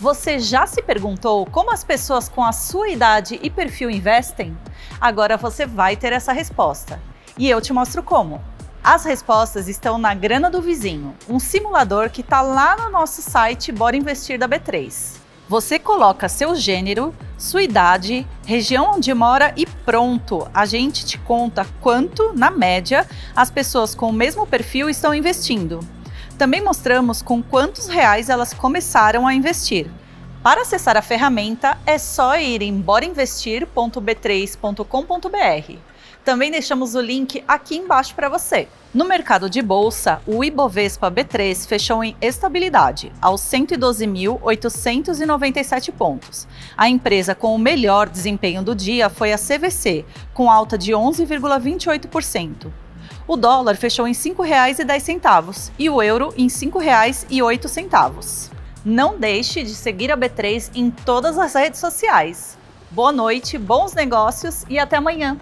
Você já se perguntou como as pessoas com a sua idade e perfil investem? Agora você vai ter essa resposta. E eu te mostro como. As respostas estão na Grana do Vizinho, um simulador que está lá no nosso site Bora Investir da B3. Você coloca seu gênero, sua idade, região onde mora e pronto! A gente te conta quanto, na média, as pessoas com o mesmo perfil estão investindo. Também mostramos com quantos reais elas começaram a investir. Para acessar a ferramenta, é só ir em borainvestir.b3.com.br. Também deixamos o link aqui embaixo para você. No mercado de bolsa, o Ibovespa B3 fechou em estabilidade, aos 112.897 pontos. A empresa com o melhor desempenho do dia foi a CVC, com alta de 11,28% o dólar fechou em R$ 5,10 e o euro em R$ 5,08. Não deixe de seguir a B3 em todas as redes sociais. Boa noite, bons negócios e até amanhã!